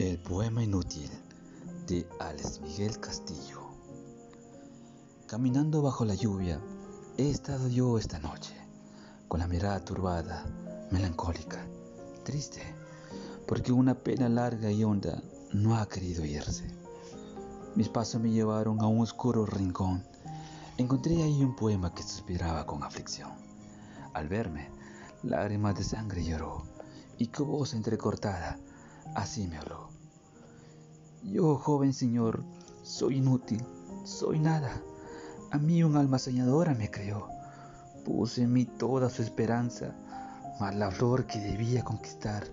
El poema inútil de Alex Miguel Castillo. Caminando bajo la lluvia, he estado yo esta noche, con la mirada turbada, melancólica, triste, porque una pena larga y honda no ha querido irse. Mis pasos me llevaron a un oscuro rincón. Encontré ahí un poema que suspiraba con aflicción. Al verme, lágrimas de sangre lloró, y con voz entrecortada, así me habló. Yo, joven señor, soy inútil, soy nada. A mí un alma soñadora me creó. Puse en mí toda su esperanza, mas la flor que debía conquistar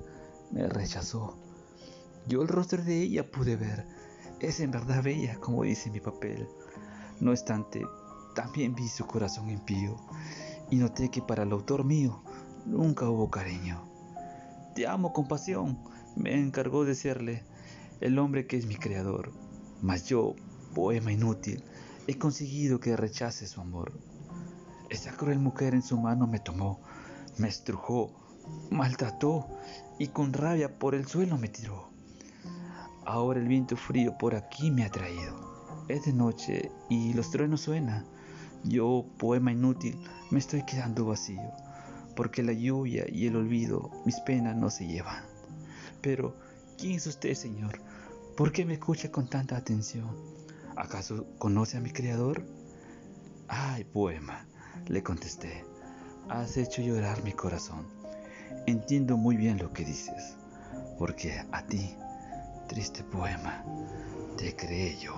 me rechazó. Yo el rostro de ella pude ver, es en verdad bella, como dice mi papel. No obstante, también vi su corazón impío y noté que para el autor mío nunca hubo cariño. Te amo con pasión, me encargó decirle el hombre que es mi creador, mas yo, poema inútil, he conseguido que rechace su amor. Esa cruel mujer en su mano me tomó, me estrujó, maltrató y con rabia por el suelo me tiró. Ahora el viento frío por aquí me ha traído. Es de noche y los truenos suenan. Yo, poema inútil, me estoy quedando vacío, porque la lluvia y el olvido mis penas no se llevan. Pero, ¿quién es usted, Señor? ¿Por qué me escucha con tanta atención? ¿Acaso conoce a mi Creador? Ay, poema, le contesté, has hecho llorar mi corazón. Entiendo muy bien lo que dices, porque a ti, triste poema, te creé yo.